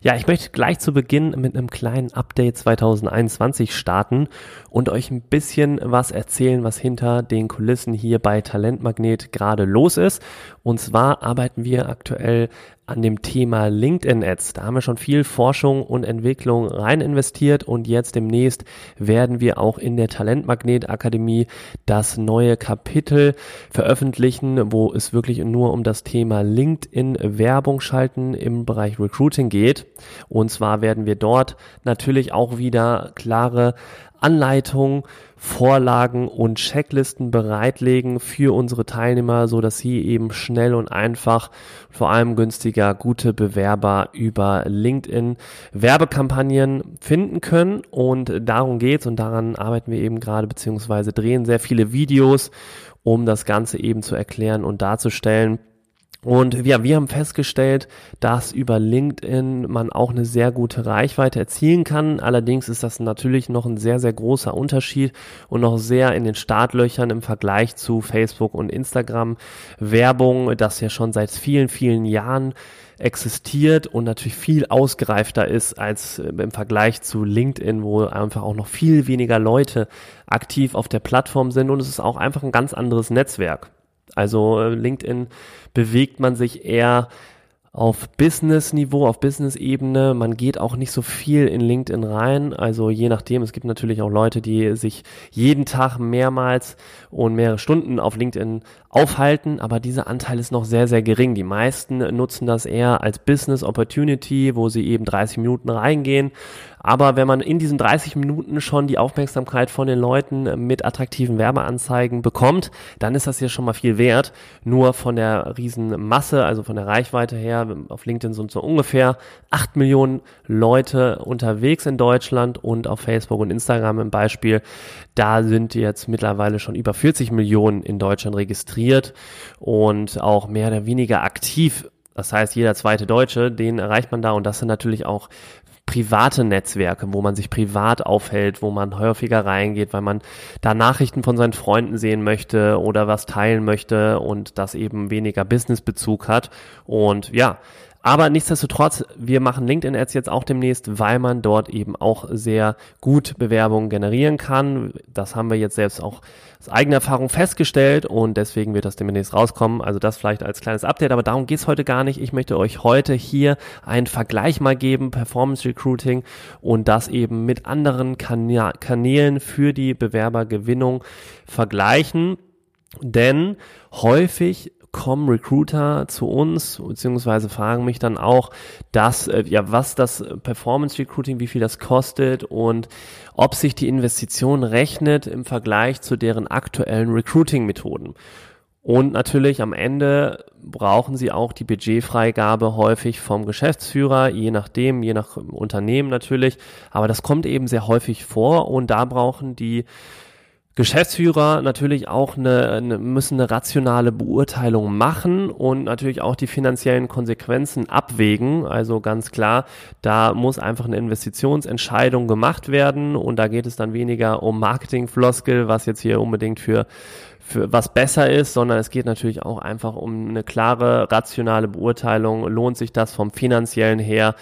Ja, ich möchte gleich zu Beginn mit einem kleinen Update 2021 starten und euch ein bisschen was erzählen, was hinter den Kulissen hier bei Talentmagnet gerade los ist. Und zwar arbeiten wir aktuell an dem Thema LinkedIn Ads. Da haben wir schon viel Forschung und Entwicklung rein investiert und jetzt demnächst werden wir auch in der Talentmagnet Akademie das neue Kapitel veröffentlichen, wo es wirklich nur um das Thema LinkedIn Werbung schalten im Bereich Recruiting geht. Und zwar werden wir dort natürlich auch wieder klare Anleitungen, Vorlagen und Checklisten bereitlegen für unsere Teilnehmer, so dass sie eben schnell und einfach, vor allem günstiger, gute Bewerber über LinkedIn Werbekampagnen finden können. Und darum geht's und daran arbeiten wir eben gerade beziehungsweise drehen sehr viele Videos, um das Ganze eben zu erklären und darzustellen. Und ja, wir haben festgestellt, dass über LinkedIn man auch eine sehr gute Reichweite erzielen kann. Allerdings ist das natürlich noch ein sehr, sehr großer Unterschied und noch sehr in den Startlöchern im Vergleich zu Facebook und Instagram Werbung, das ja schon seit vielen, vielen Jahren existiert und natürlich viel ausgereifter ist als äh, im Vergleich zu LinkedIn, wo einfach auch noch viel weniger Leute aktiv auf der Plattform sind und es ist auch einfach ein ganz anderes Netzwerk. Also äh, LinkedIn bewegt man sich eher auf Business-Niveau, auf Business-Ebene. Man geht auch nicht so viel in LinkedIn rein. Also je nachdem, es gibt natürlich auch Leute, die sich jeden Tag mehrmals und mehrere Stunden auf LinkedIn aufhalten, aber dieser Anteil ist noch sehr, sehr gering. Die meisten nutzen das eher als Business Opportunity, wo sie eben 30 Minuten reingehen. Aber wenn man in diesen 30 Minuten schon die Aufmerksamkeit von den Leuten mit attraktiven Werbeanzeigen bekommt, dann ist das ja schon mal viel wert. Nur von der riesen Masse, also von der Reichweite her, auf LinkedIn sind so ungefähr 8 Millionen Leute unterwegs in Deutschland und auf Facebook und Instagram im Beispiel, da sind jetzt mittlerweile schon über 40 Millionen in Deutschland registriert und auch mehr oder weniger aktiv. Das heißt, jeder zweite Deutsche, den erreicht man da und das sind natürlich auch private Netzwerke, wo man sich privat aufhält, wo man häufiger reingeht, weil man da Nachrichten von seinen Freunden sehen möchte oder was teilen möchte und das eben weniger Businessbezug hat. Und ja, aber nichtsdestotrotz, wir machen LinkedIn-Ads jetzt auch demnächst, weil man dort eben auch sehr gut Bewerbungen generieren kann. Das haben wir jetzt selbst auch aus eigener Erfahrung festgestellt und deswegen wird das demnächst rauskommen. Also das vielleicht als kleines Update, aber darum geht's heute gar nicht. Ich möchte euch heute hier einen Vergleich mal geben, Performance Recruiting und das eben mit anderen Kanälen für die Bewerbergewinnung vergleichen. Denn häufig kommen Recruiter zu uns, beziehungsweise fragen mich dann auch, dass, äh, ja, was das Performance Recruiting, wie viel das kostet und ob sich die Investition rechnet im Vergleich zu deren aktuellen Recruiting-Methoden. Und natürlich am Ende brauchen sie auch die Budgetfreigabe häufig vom Geschäftsführer, je nachdem, je nach Unternehmen natürlich. Aber das kommt eben sehr häufig vor und da brauchen die Geschäftsführer natürlich auch eine, eine, müssen eine rationale Beurteilung machen und natürlich auch die finanziellen Konsequenzen abwägen. Also ganz klar, da muss einfach eine Investitionsentscheidung gemacht werden und da geht es dann weniger um Marketingfloskel, was jetzt hier unbedingt für für was besser ist, sondern es geht natürlich auch einfach um eine klare, rationale Beurteilung. Lohnt sich das vom finanziellen her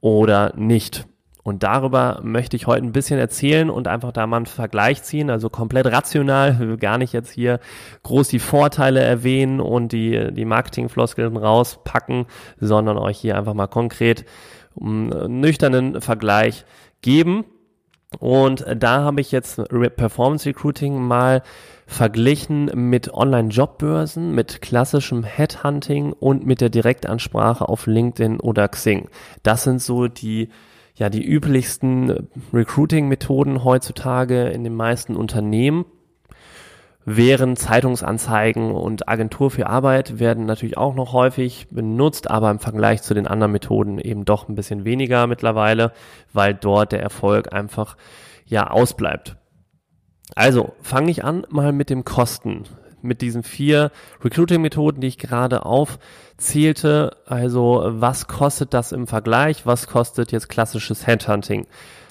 oder nicht? Und darüber möchte ich heute ein bisschen erzählen und einfach da mal einen Vergleich ziehen, also komplett rational, gar nicht jetzt hier groß die Vorteile erwähnen und die, die Marketingfloskeln rauspacken, sondern euch hier einfach mal konkret einen nüchternen Vergleich geben. Und da habe ich jetzt Performance Recruiting mal verglichen mit Online-Jobbörsen, mit klassischem Headhunting und mit der Direktansprache auf LinkedIn oder Xing. Das sind so die ja die üblichsten Recruiting-Methoden heutzutage in den meisten Unternehmen. während Zeitungsanzeigen und Agentur für Arbeit werden natürlich auch noch häufig benutzt, aber im Vergleich zu den anderen Methoden eben doch ein bisschen weniger mittlerweile, weil dort der Erfolg einfach ja ausbleibt. Also fange ich an mal mit dem Kosten mit diesen vier Recruiting-Methoden, die ich gerade aufzählte. Also was kostet das im Vergleich? Was kostet jetzt klassisches Headhunting?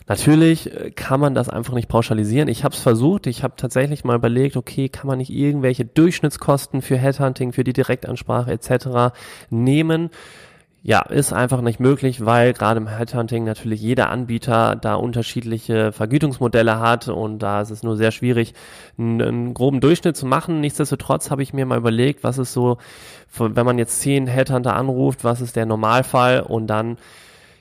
Natürlich äh, kann man das einfach nicht pauschalisieren. Ich habe es versucht. Ich habe tatsächlich mal überlegt, okay, kann man nicht irgendwelche Durchschnittskosten für Headhunting, für die Direktansprache etc. nehmen? Ja, ist einfach nicht möglich, weil gerade im Headhunting natürlich jeder Anbieter da unterschiedliche Vergütungsmodelle hat und da ist es nur sehr schwierig, einen, einen groben Durchschnitt zu machen. Nichtsdestotrotz habe ich mir mal überlegt, was ist so, wenn man jetzt zehn Headhunter anruft, was ist der Normalfall und dann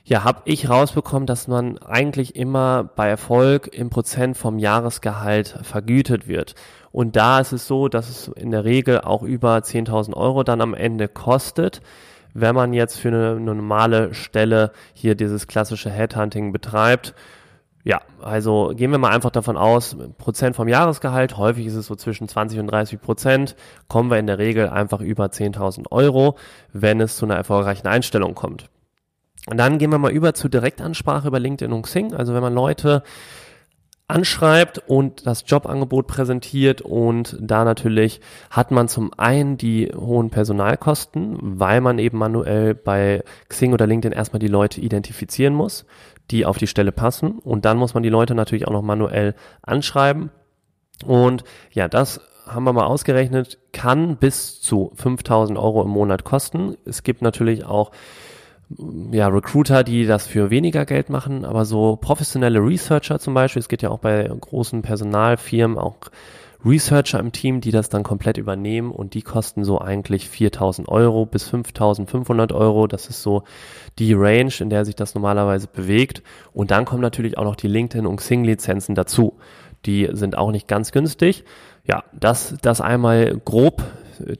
ja, habe ich rausbekommen, dass man eigentlich immer bei Erfolg im Prozent vom Jahresgehalt vergütet wird. Und da ist es so, dass es in der Regel auch über 10.000 Euro dann am Ende kostet wenn man jetzt für eine, eine normale Stelle hier dieses klassische Headhunting betreibt. Ja, also gehen wir mal einfach davon aus, Prozent vom Jahresgehalt, häufig ist es so zwischen 20 und 30 Prozent, kommen wir in der Regel einfach über 10.000 Euro, wenn es zu einer erfolgreichen Einstellung kommt. Und dann gehen wir mal über zur Direktansprache über LinkedIn und Xing. Also wenn man Leute anschreibt und das Jobangebot präsentiert. Und da natürlich hat man zum einen die hohen Personalkosten, weil man eben manuell bei Xing oder LinkedIn erstmal die Leute identifizieren muss, die auf die Stelle passen. Und dann muss man die Leute natürlich auch noch manuell anschreiben. Und ja, das haben wir mal ausgerechnet, kann bis zu 5000 Euro im Monat kosten. Es gibt natürlich auch ja, Recruiter, die das für weniger Geld machen, aber so professionelle Researcher zum Beispiel, es geht ja auch bei großen Personalfirmen auch Researcher im Team, die das dann komplett übernehmen und die kosten so eigentlich 4000 Euro bis 5500 Euro. Das ist so die Range, in der sich das normalerweise bewegt. Und dann kommen natürlich auch noch die LinkedIn und Xing Lizenzen dazu. Die sind auch nicht ganz günstig. Ja, das, das einmal grob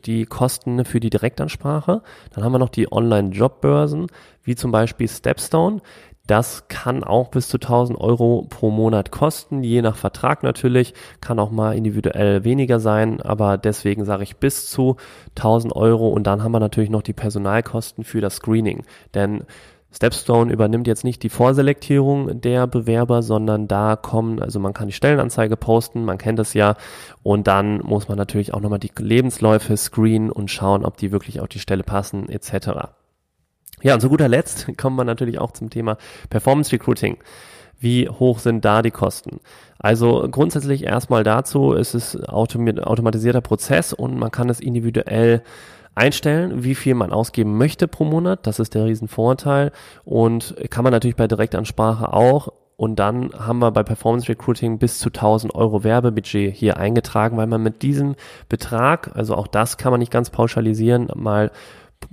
die Kosten für die Direktansprache. Dann haben wir noch die Online-Jobbörsen, wie zum Beispiel Stepstone. Das kann auch bis zu 1000 Euro pro Monat kosten, je nach Vertrag natürlich, kann auch mal individuell weniger sein, aber deswegen sage ich bis zu 1000 Euro und dann haben wir natürlich noch die Personalkosten für das Screening, denn Stepstone übernimmt jetzt nicht die Vorselektierung der Bewerber, sondern da kommen, also man kann die Stellenanzeige posten, man kennt es ja, und dann muss man natürlich auch nochmal die Lebensläufe screenen und schauen, ob die wirklich auf die Stelle passen, etc. Ja, und zu guter Letzt kommen wir natürlich auch zum Thema Performance Recruiting. Wie hoch sind da die Kosten? Also grundsätzlich erstmal dazu, es ist automatisierter Prozess und man kann es individuell einstellen, wie viel man ausgeben möchte pro Monat. Das ist der Riesenvorteil. Und kann man natürlich bei Direktansprache auch. Und dann haben wir bei Performance Recruiting bis zu 1000 Euro Werbebudget hier eingetragen, weil man mit diesem Betrag, also auch das kann man nicht ganz pauschalisieren, mal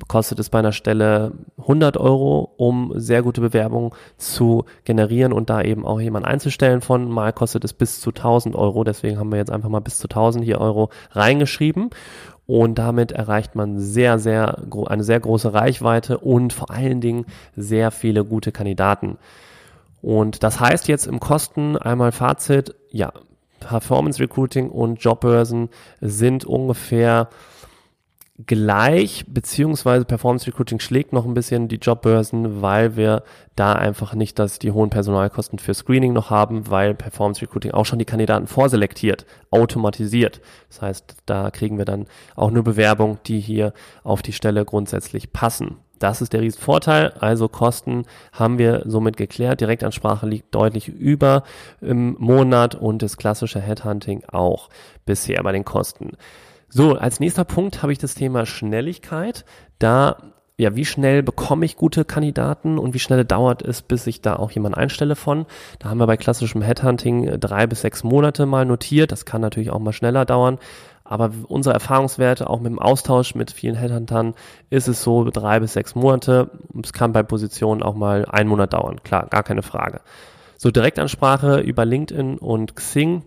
kostet es bei einer Stelle 100 Euro, um sehr gute Bewerbungen zu generieren und da eben auch jemand einzustellen von. Mal kostet es bis zu 1000 Euro. Deswegen haben wir jetzt einfach mal bis zu 1000 hier Euro reingeschrieben. Und damit erreicht man sehr, sehr, eine sehr große Reichweite und vor allen Dingen sehr viele gute Kandidaten. Und das heißt jetzt im Kosten einmal Fazit, ja, Performance Recruiting und Jobbörsen sind ungefähr gleich, beziehungsweise Performance Recruiting schlägt noch ein bisschen die Jobbörsen, weil wir da einfach nicht dass die hohen Personalkosten für Screening noch haben, weil Performance Recruiting auch schon die Kandidaten vorselektiert, automatisiert. Das heißt, da kriegen wir dann auch nur Bewerbungen, die hier auf die Stelle grundsätzlich passen. Das ist der Riesenvorteil. Also Kosten haben wir somit geklärt. Direktansprache liegt deutlich über im Monat und das klassische Headhunting auch bisher bei den Kosten. So, als nächster Punkt habe ich das Thema Schnelligkeit. Da, ja, wie schnell bekomme ich gute Kandidaten und wie schnell dauert es, bis ich da auch jemanden einstelle von? Da haben wir bei klassischem Headhunting äh, drei bis sechs Monate mal notiert. Das kann natürlich auch mal schneller dauern. Aber unsere Erfahrungswerte, auch mit dem Austausch mit vielen Headhuntern, ist es so drei bis sechs Monate. Es kann bei Positionen auch mal einen Monat dauern. Klar, gar keine Frage. So Direktansprache über LinkedIn und Xing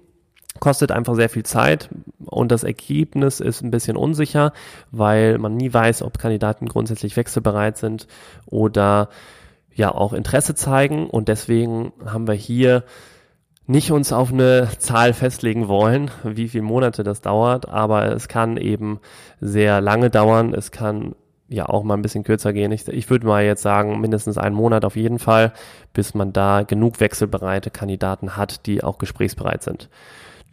kostet einfach sehr viel Zeit und das Ergebnis ist ein bisschen unsicher, weil man nie weiß, ob Kandidaten grundsätzlich wechselbereit sind oder ja auch Interesse zeigen und deswegen haben wir hier nicht uns auf eine Zahl festlegen wollen, wie viele Monate das dauert, aber es kann eben sehr lange dauern. Es kann ja auch mal ein bisschen kürzer gehen. Ich, ich würde mal jetzt sagen, mindestens einen Monat auf jeden Fall, bis man da genug wechselbereite Kandidaten hat, die auch gesprächsbereit sind.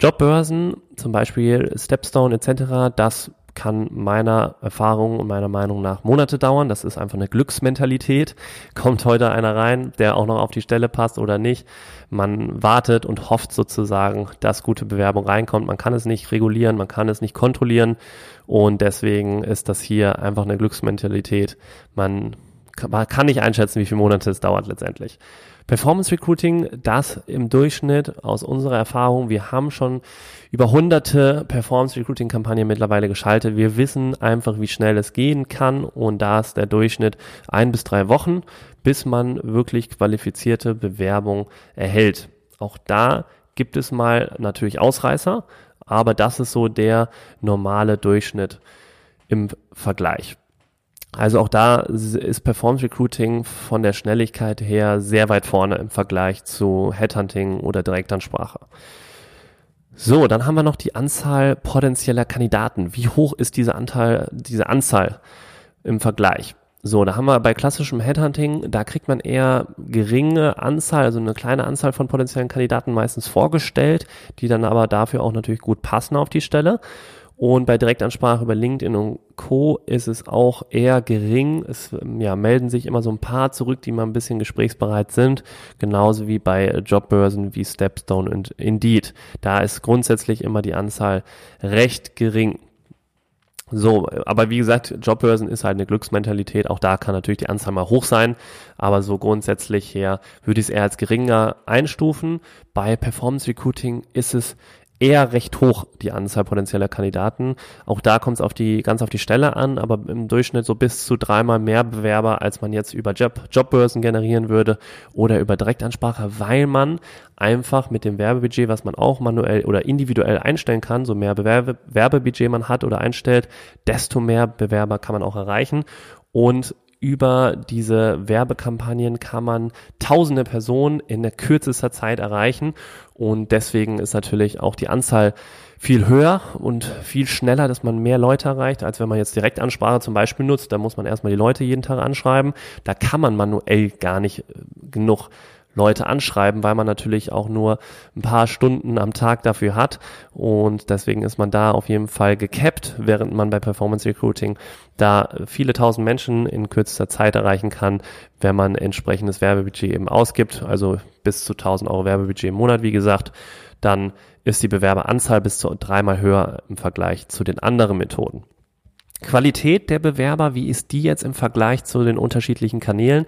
Jobbörsen, zum Beispiel Stepstone etc., das kann meiner Erfahrung und meiner Meinung nach Monate dauern. Das ist einfach eine Glücksmentalität. Kommt heute einer rein, der auch noch auf die Stelle passt oder nicht. Man wartet und hofft sozusagen, dass gute Bewerbung reinkommt. Man kann es nicht regulieren, man kann es nicht kontrollieren. Und deswegen ist das hier einfach eine Glücksmentalität. Man kann nicht einschätzen, wie viele Monate es dauert letztendlich. Performance Recruiting, das im Durchschnitt aus unserer Erfahrung, wir haben schon über hunderte Performance Recruiting Kampagnen mittlerweile geschaltet. Wir wissen einfach, wie schnell es gehen kann und da ist der Durchschnitt ein bis drei Wochen, bis man wirklich qualifizierte Bewerbung erhält. Auch da gibt es mal natürlich Ausreißer, aber das ist so der normale Durchschnitt im Vergleich. Also auch da ist Performance Recruiting von der Schnelligkeit her sehr weit vorne im Vergleich zu Headhunting oder Direktansprache. So, dann haben wir noch die Anzahl potenzieller Kandidaten. Wie hoch ist diese Anteil, diese Anzahl im Vergleich? So, da haben wir bei klassischem Headhunting, da kriegt man eher geringe Anzahl, also eine kleine Anzahl von potenziellen Kandidaten meistens vorgestellt, die dann aber dafür auch natürlich gut passen auf die Stelle. Und bei Direktansprache über LinkedIn und Co. ist es auch eher gering. Es ja, melden sich immer so ein paar zurück, die mal ein bisschen gesprächsbereit sind. Genauso wie bei Jobbörsen wie Stepstone und Indeed. Da ist grundsätzlich immer die Anzahl recht gering. So, aber wie gesagt, Jobbörsen ist halt eine Glücksmentalität. Auch da kann natürlich die Anzahl mal hoch sein. Aber so grundsätzlich her würde ich es eher als geringer einstufen. Bei Performance Recruiting ist es eher recht hoch, die Anzahl potenzieller Kandidaten. Auch da kommt es auf die, ganz auf die Stelle an, aber im Durchschnitt so bis zu dreimal mehr Bewerber, als man jetzt über Job, Jobbörsen generieren würde oder über Direktansprache, weil man einfach mit dem Werbebudget, was man auch manuell oder individuell einstellen kann, so mehr Bewerbe, Werbebudget man hat oder einstellt, desto mehr Bewerber kann man auch erreichen. Und über diese Werbekampagnen kann man tausende Personen in der kürzester Zeit erreichen und deswegen ist natürlich auch die Anzahl viel höher und viel schneller, dass man mehr Leute erreicht, als wenn man jetzt Direktansprache zum Beispiel nutzt. Da muss man erstmal die Leute jeden Tag anschreiben. Da kann man manuell gar nicht äh, genug Leute anschreiben, weil man natürlich auch nur ein paar Stunden am Tag dafür hat. Und deswegen ist man da auf jeden Fall gecapped, während man bei Performance Recruiting da viele tausend Menschen in kürzester Zeit erreichen kann, wenn man entsprechendes Werbebudget eben ausgibt, also bis zu 1000 Euro Werbebudget im Monat, wie gesagt, dann ist die Bewerberanzahl bis zu dreimal höher im Vergleich zu den anderen Methoden. Qualität der Bewerber, wie ist die jetzt im Vergleich zu den unterschiedlichen Kanälen?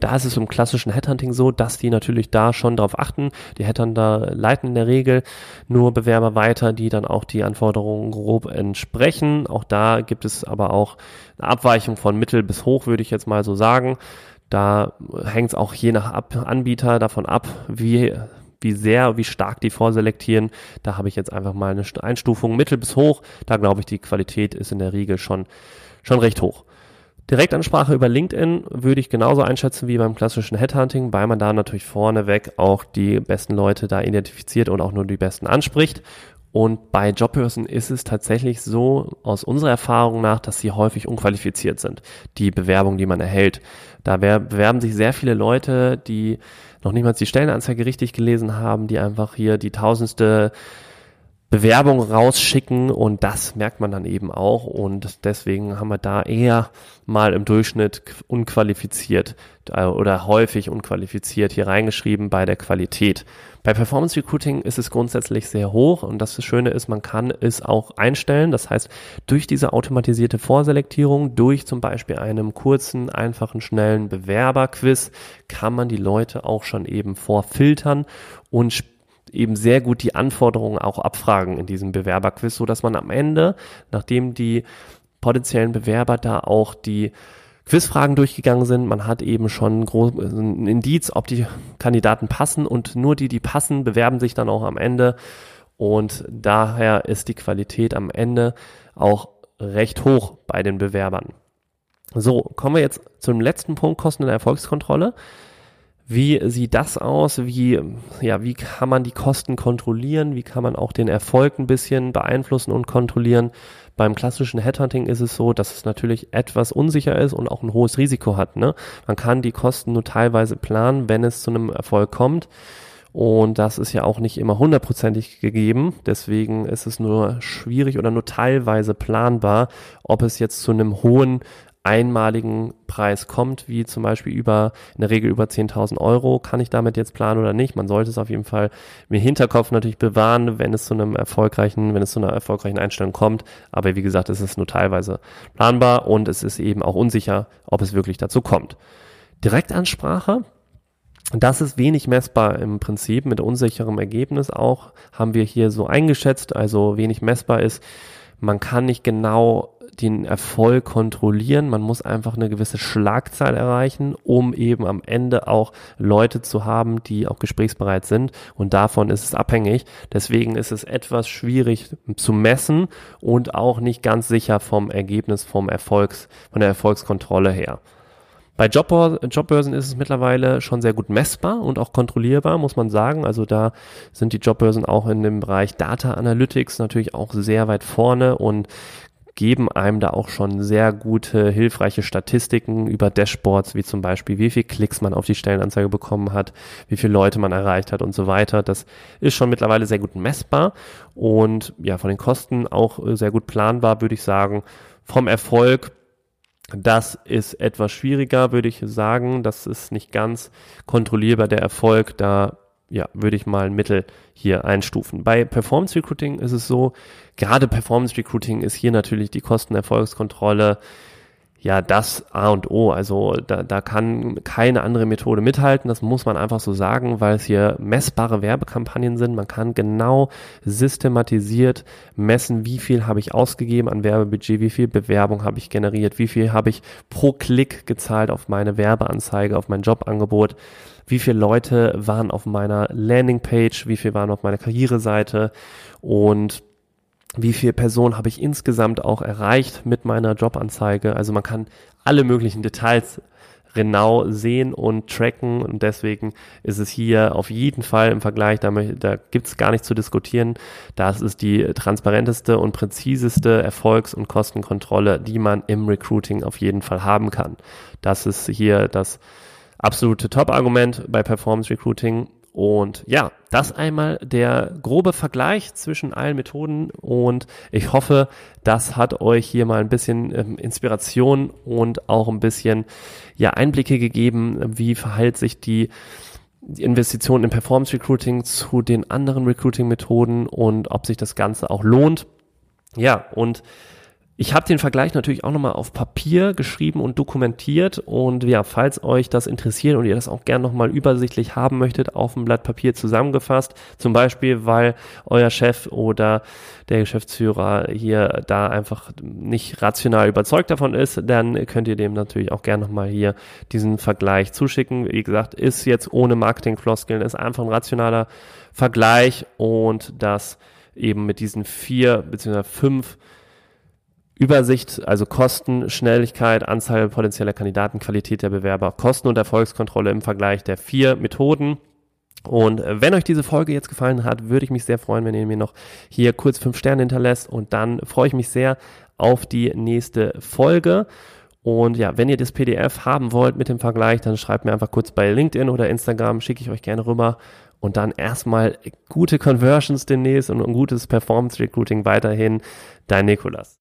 Da ist es im klassischen Headhunting so, dass die natürlich da schon darauf achten. Die Headhunter leiten in der Regel nur Bewerber weiter, die dann auch die Anforderungen grob entsprechen. Auch da gibt es aber auch eine Abweichung von mittel bis hoch, würde ich jetzt mal so sagen. Da hängt es auch je nach Anbieter davon ab, wie wie sehr, wie stark die vorselektieren. Da habe ich jetzt einfach mal eine Einstufung mittel bis hoch. Da glaube ich, die Qualität ist in der Regel schon, schon recht hoch. Direktansprache über LinkedIn würde ich genauso einschätzen wie beim klassischen Headhunting, weil man da natürlich vorneweg auch die besten Leute da identifiziert und auch nur die besten anspricht. Und bei Jobbörsen ist es tatsächlich so, aus unserer Erfahrung nach, dass sie häufig unqualifiziert sind, die Bewerbung, die man erhält. Da bewerben sich sehr viele Leute, die noch niemals die Stellenanzeige richtig gelesen haben, die einfach hier die tausendste Bewerbung rausschicken und das merkt man dann eben auch und deswegen haben wir da eher mal im Durchschnitt unqualifiziert äh, oder häufig unqualifiziert hier reingeschrieben bei der Qualität. Bei Performance Recruiting ist es grundsätzlich sehr hoch und das Schöne ist, man kann es auch einstellen. Das heißt, durch diese automatisierte Vorselektierung, durch zum Beispiel einem kurzen, einfachen, schnellen Bewerberquiz kann man die Leute auch schon eben vorfiltern und eben sehr gut die Anforderungen auch abfragen in diesem Bewerberquiz, so dass man am Ende, nachdem die potenziellen Bewerber da auch die Quizfragen durchgegangen sind, man hat eben schon ein Indiz, ob die Kandidaten passen und nur die, die passen, bewerben sich dann auch am Ende und daher ist die Qualität am Ende auch recht hoch bei den Bewerbern. So, kommen wir jetzt zum letzten Punkt, Kosten der Erfolgskontrolle. Wie sieht das aus? Wie, ja, wie kann man die Kosten kontrollieren? Wie kann man auch den Erfolg ein bisschen beeinflussen und kontrollieren? Beim klassischen Headhunting ist es so, dass es natürlich etwas unsicher ist und auch ein hohes Risiko hat. Ne? Man kann die Kosten nur teilweise planen, wenn es zu einem Erfolg kommt. Und das ist ja auch nicht immer hundertprozentig gegeben. Deswegen ist es nur schwierig oder nur teilweise planbar, ob es jetzt zu einem hohen einmaligen Preis kommt, wie zum Beispiel über, in der Regel über 10.000 Euro, kann ich damit jetzt planen oder nicht? Man sollte es auf jeden Fall im Hinterkopf natürlich bewahren, wenn es zu einem erfolgreichen, wenn es zu einer erfolgreichen Einstellung kommt. Aber wie gesagt, es ist nur teilweise planbar und es ist eben auch unsicher, ob es wirklich dazu kommt. Direktansprache, das ist wenig messbar im Prinzip mit unsicherem Ergebnis auch, haben wir hier so eingeschätzt, also wenig messbar ist, man kann nicht genau den Erfolg kontrollieren. Man muss einfach eine gewisse Schlagzahl erreichen, um eben am Ende auch Leute zu haben, die auch gesprächsbereit sind. Und davon ist es abhängig. Deswegen ist es etwas schwierig zu messen und auch nicht ganz sicher vom Ergebnis, vom Erfolgs, von der Erfolgskontrolle her. Bei Jobbörsen ist es mittlerweile schon sehr gut messbar und auch kontrollierbar, muss man sagen. Also da sind die Jobbörsen auch in dem Bereich Data Analytics natürlich auch sehr weit vorne und geben einem da auch schon sehr gute, hilfreiche Statistiken über Dashboards, wie zum Beispiel, wie viel Klicks man auf die Stellenanzeige bekommen hat, wie viele Leute man erreicht hat und so weiter. Das ist schon mittlerweile sehr gut messbar und ja, von den Kosten auch sehr gut planbar, würde ich sagen. Vom Erfolg das ist etwas schwieriger, würde ich sagen. Das ist nicht ganz kontrollierbar, der Erfolg. Da ja, würde ich mal ein Mittel hier einstufen. Bei Performance Recruiting ist es so, gerade Performance Recruiting ist hier natürlich die Kostenerfolgskontrolle ja das A und O. Also da, da kann keine andere Methode mithalten. Das muss man einfach so sagen, weil es hier messbare Werbekampagnen sind. Man kann genau systematisiert messen, wie viel habe ich ausgegeben an Werbebudget, wie viel Bewerbung habe ich generiert, wie viel habe ich pro Klick gezahlt auf meine Werbeanzeige, auf mein Jobangebot wie viele Leute waren auf meiner Landingpage, wie viele waren auf meiner Karriereseite und wie viele Personen habe ich insgesamt auch erreicht mit meiner Jobanzeige. Also man kann alle möglichen Details genau sehen und tracken und deswegen ist es hier auf jeden Fall im Vergleich, da, da gibt es gar nichts zu diskutieren. Das ist die transparenteste und präziseste Erfolgs- und Kostenkontrolle, die man im Recruiting auf jeden Fall haben kann. Das ist hier das absolute Top-Argument bei Performance Recruiting. Und ja, das einmal der grobe Vergleich zwischen allen Methoden und ich hoffe, das hat euch hier mal ein bisschen ähm, Inspiration und auch ein bisschen ja Einblicke gegeben, wie verhält sich die Investition in Performance Recruiting zu den anderen Recruiting Methoden und ob sich das Ganze auch lohnt. Ja, und ich habe den Vergleich natürlich auch nochmal auf Papier geschrieben und dokumentiert. Und ja, falls euch das interessiert und ihr das auch gern nochmal übersichtlich haben möchtet, auf dem Blatt Papier zusammengefasst, zum Beispiel, weil euer Chef oder der Geschäftsführer hier da einfach nicht rational überzeugt davon ist, dann könnt ihr dem natürlich auch gern nochmal hier diesen Vergleich zuschicken. Wie gesagt, ist jetzt ohne Marketingfloskeln, ist einfach ein rationaler Vergleich. Und das eben mit diesen vier beziehungsweise fünf Übersicht, also Kosten, Schnelligkeit, Anzahl potenzieller Kandidaten, Qualität der Bewerber, Kosten- und Erfolgskontrolle im Vergleich der vier Methoden. Und wenn euch diese Folge jetzt gefallen hat, würde ich mich sehr freuen, wenn ihr mir noch hier kurz fünf Sterne hinterlässt und dann freue ich mich sehr auf die nächste Folge. Und ja, wenn ihr das PDF haben wollt mit dem Vergleich, dann schreibt mir einfach kurz bei LinkedIn oder Instagram, schicke ich euch gerne rüber. Und dann erstmal gute Conversions demnächst und ein gutes Performance Recruiting weiterhin. Dein Nikolas.